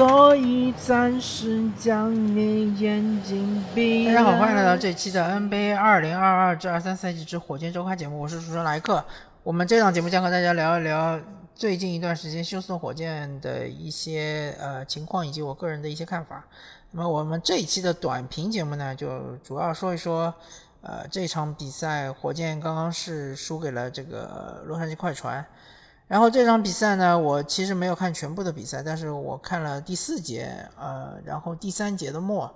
所以暂时将你眼睛闭。大家好，欢迎来到这期的 NBA 二零二二至二三赛季之火箭周刊节目，我是主持人莱克。我们这档节目将和大家聊一聊最近一段时间休斯顿火箭的一些呃情况，以及我个人的一些看法。那么我们这一期的短评节目呢，就主要说一说呃这场比赛，火箭刚刚是输给了这个洛杉矶快船。然后这场比赛呢，我其实没有看全部的比赛，但是我看了第四节，呃，然后第三节的末，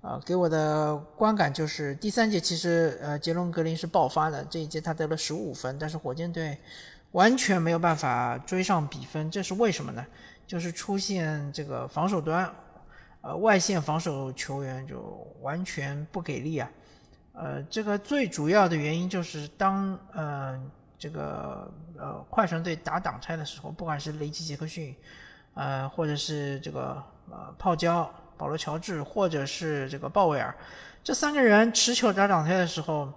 呃，给我的观感就是第三节其实呃杰伦格林是爆发的，这一节他得了十五分，但是火箭队完全没有办法追上比分，这是为什么呢？就是出现这个防守端，呃外线防守球员就完全不给力啊，呃，这个最主要的原因就是当嗯。这个呃，快船队打挡拆的时候，不管是雷吉杰克逊，呃，或者是这个呃泡椒保罗乔治，或者是这个鲍威尔，这三个人持球打挡拆的时候，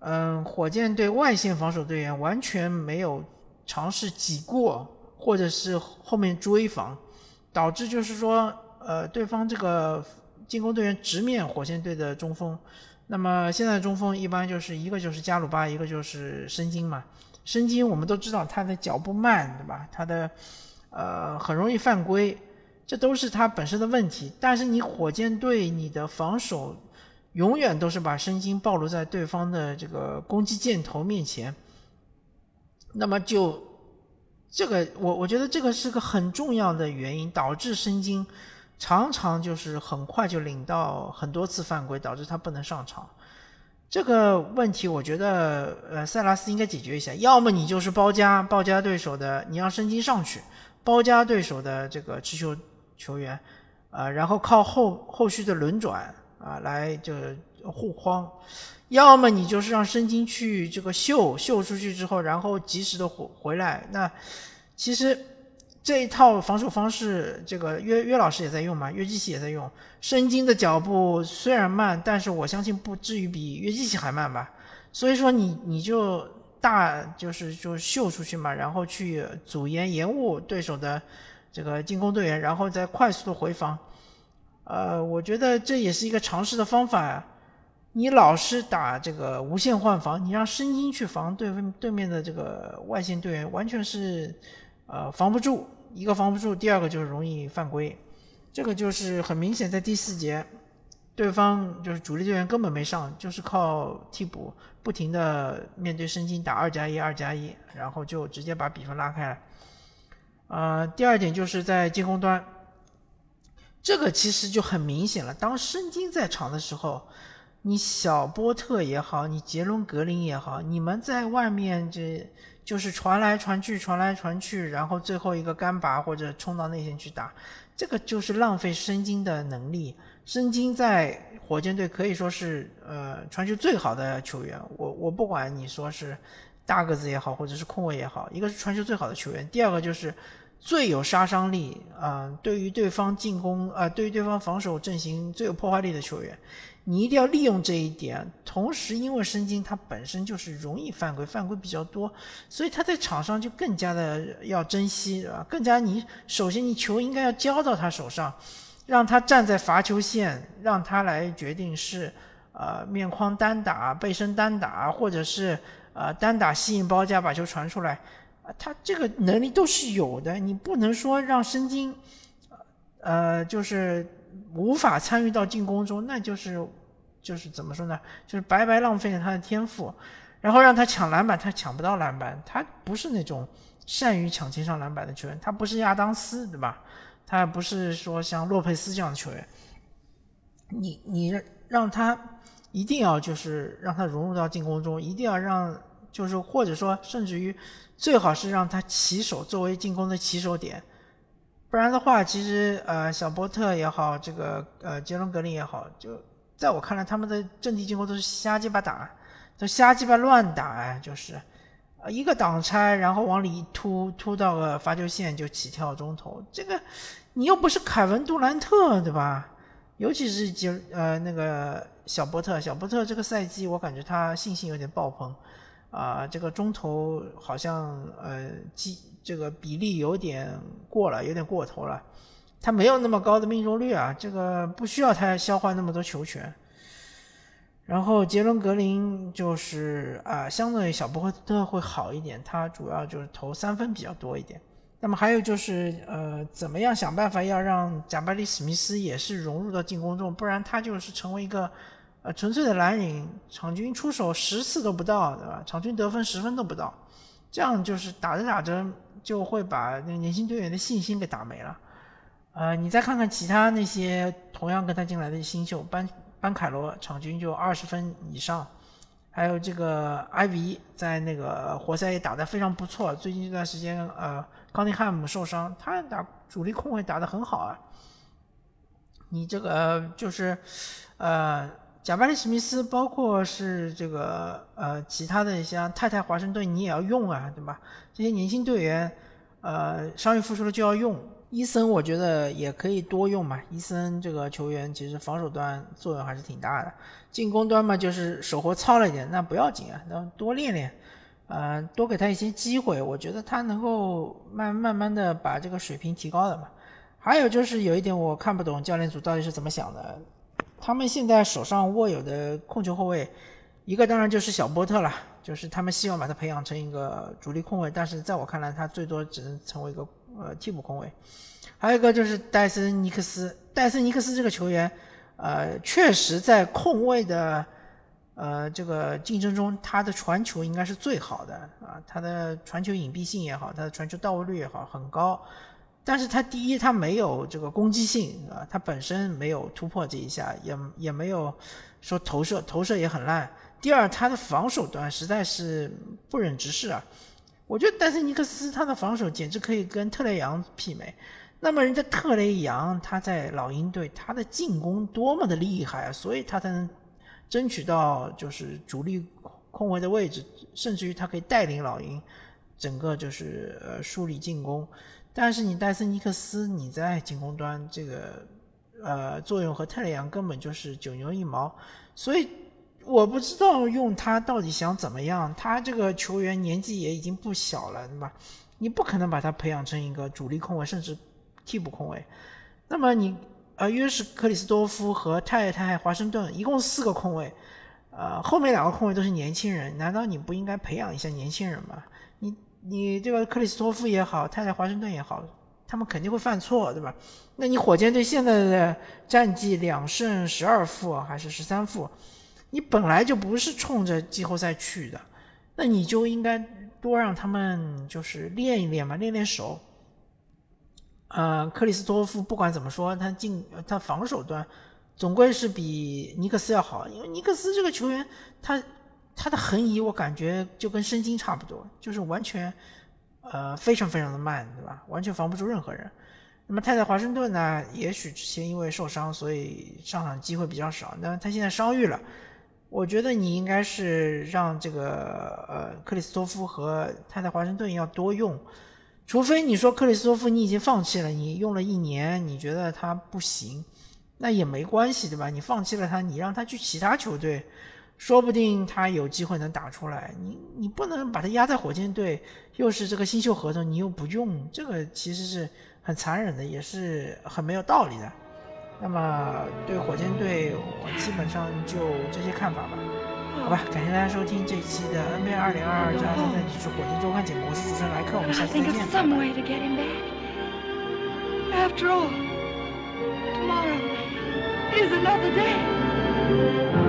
嗯，火箭队外线防守队员完全没有尝试挤过，或者是后面追防，导致就是说，呃，对方这个进攻队员直面火箭队的中锋。那么现在中锋一般就是一个就是加鲁巴，一个就是申京嘛。申京我们都知道他的脚步慢，对吧？他的呃很容易犯规，这都是他本身的问题。但是你火箭队你的防守永远都是把申京暴露在对方的这个攻击箭头面前，那么就这个我我觉得这个是个很重要的原因，导致申京。常常就是很快就领到很多次犯规，导致他不能上场。这个问题，我觉得呃，塞拉斯应该解决一下。要么你就是包夹包夹对手的，你让申京上去包夹对手的这个持球球员，啊，然后靠后后续的轮转啊来就护框。要么你就是让申京去这个秀秀出去之后，然后及时的回回来。那其实。这一套防守方式，这个约约老师也在用嘛，约基奇也在用。申京的脚步虽然慢，但是我相信不至于比约基奇还慢吧。所以说你你就大就是就秀出去嘛，然后去阻延延误对手的这个进攻队员，然后再快速的回防。呃，我觉得这也是一个尝试的方法呀。你老是打这个无限换防，你让申京去防对对面的这个外线队员，完全是呃防不住。一个防不住，第二个就是容易犯规，这个就是很明显，在第四节，对方就是主力队员根本没上，就是靠替补不停的面对申京打二加一二加一，然后就直接把比分拉开了。呃，第二点就是在进攻端，这个其实就很明显了，当申京在场的时候，你小波特也好，你杰伦格林也好，你们在外面这。就是传来传去，传来传去，然后最后一个干拔或者冲到内线去打，这个就是浪费申京的能力。申京在火箭队可以说是呃传球最好的球员。我我不管你说是大个子也好，或者是控卫也好，一个是传球最好的球员，第二个就是最有杀伤力啊，对于对方进攻啊，对于对方防守阵型最有破坏力的球员。你一定要利用这一点，同时因为申京他本身就是容易犯规，犯规比较多，所以他在场上就更加的要珍惜，啊，更加你首先你球应该要交到他手上，让他站在罚球线，让他来决定是呃面框单打、背身单打，或者是呃单打吸引包夹把球传出来，啊，他这个能力都是有的，你不能说让申京，呃，就是。无法参与到进攻中，那就是就是怎么说呢？就是白白浪费了他的天赋，然后让他抢篮板，他抢不到篮板。他不是那种善于抢前上篮板的球员，他不是亚当斯，对吧？他不是说像洛佩斯这样的球员。你你让他一定要就是让他融入到进攻中，一定要让就是或者说甚至于最好是让他起手作为进攻的起手点。不然的话，其实呃，小波特也好，这个呃，杰伦格林也好，就在我看来，他们的阵地进攻都是瞎鸡巴打，都瞎鸡巴乱打哎，就是，呃，一个挡拆，然后往里一突，突到个罚球线就起跳中投，这个你又不是凯文杜兰特，对吧？尤其是杰呃那个小波特，小波特这个赛季我感觉他信心有点爆棚，啊，这个中投好像呃基。这个比例有点过了，有点过头了，他没有那么高的命中率啊，这个不需要他消化那么多球权。然后杰伦格林就是啊，相对小波特会好一点，他主要就是投三分比较多一点。那么还有就是呃，怎么样想办法要让贾巴里史密斯也是融入到进攻中，不然他就是成为一个呃纯粹的蓝领，场均出手十次都不到，对吧？场均得分十分都不到，这样就是打着打着就会把那个年轻队员的信心给打没了。呃，你再看看其他那些同样跟他进来的新秀班。班凯罗场均就二十分以上，还有这个埃维在那个活塞也打得非常不错。最近这段时间，呃，康尼汉姆受伤，他打主力控卫打得很好啊。你这个就是，呃，贾巴里史密斯，包括是这个呃其他的像太太华盛顿，你也要用啊，对吧？这些年轻队员，呃，伤愈复出了就要用。伊森我觉得也可以多用嘛，伊森这个球员其实防守端作用还是挺大的，进攻端嘛就是手活糙了一点，那不要紧啊，那多练练，呃，多给他一些机会，我觉得他能够慢慢慢的把这个水平提高的嘛。还有就是有一点我看不懂教练组到底是怎么想的，他们现在手上握有的控球后卫，一个当然就是小波特了，就是他们希望把他培养成一个主力控卫，但是在我看来，他最多只能成为一个。呃，替补控卫，还有一个就是戴森尼克斯。戴森尼克斯这个球员，呃，确实在控卫的呃这个竞争中，他的传球应该是最好的啊，他的传球隐蔽性也好，他的传球到位率也好，很高。但是他第一，他没有这个攻击性啊，他本身没有突破这一下，也也没有说投射，投射也很烂。第二，他的防守端实在是不忍直视啊。我觉得戴森尼克斯他的防守简直可以跟特雷杨媲美。那么人家特雷杨他在老鹰队，他的进攻多么的厉害啊，所以他才能争取到就是主力控卫的位置，甚至于他可以带领老鹰整个就是呃梳理进攻。但是你戴森尼克斯你在进攻端这个呃作用和特雷杨根本就是九牛一毛，所以。我不知道用他到底想怎么样，他这个球员年纪也已经不小了，对吧？你不可能把他培养成一个主力控卫，甚至替补控卫。那么你呃，约什克里斯多夫和太太华盛顿一共四个控卫，呃，后面两个控卫都是年轻人，难道你不应该培养一下年轻人吗？你你这个克里斯托夫也好，太太华盛顿也好，他们肯定会犯错，对吧？那你火箭队现在的战绩两胜十二负还是十三负？你本来就不是冲着季后赛去的，那你就应该多让他们就是练一练嘛，练练手。呃，克里斯托夫不管怎么说，他进他防守端总归是比尼克斯要好，因为尼克斯这个球员，他他的横移我感觉就跟申京差不多，就是完全呃非常非常的慢，对吧？完全防不住任何人。那么泰在华盛顿呢，也许之前因为受伤，所以上场机会比较少，那他现在伤愈了。我觉得你应该是让这个呃克里斯托夫和他在华盛顿要多用，除非你说克里斯托夫你已经放弃了，你用了一年，你觉得他不行，那也没关系对吧？你放弃了他，你让他去其他球队，说不定他有机会能打出来。你你不能把他压在火箭队，又是这个新秀合同，你又不用，这个其实是很残忍的，也是很没有道理的。那么对火箭队，我基本上就这些看法吧。好吧，感谢大家收听这一期的 NBA 二零二二至二三赛季之火箭周刊节目，我是主持人莱克，我们下期再见。After all, tomorrow is another day.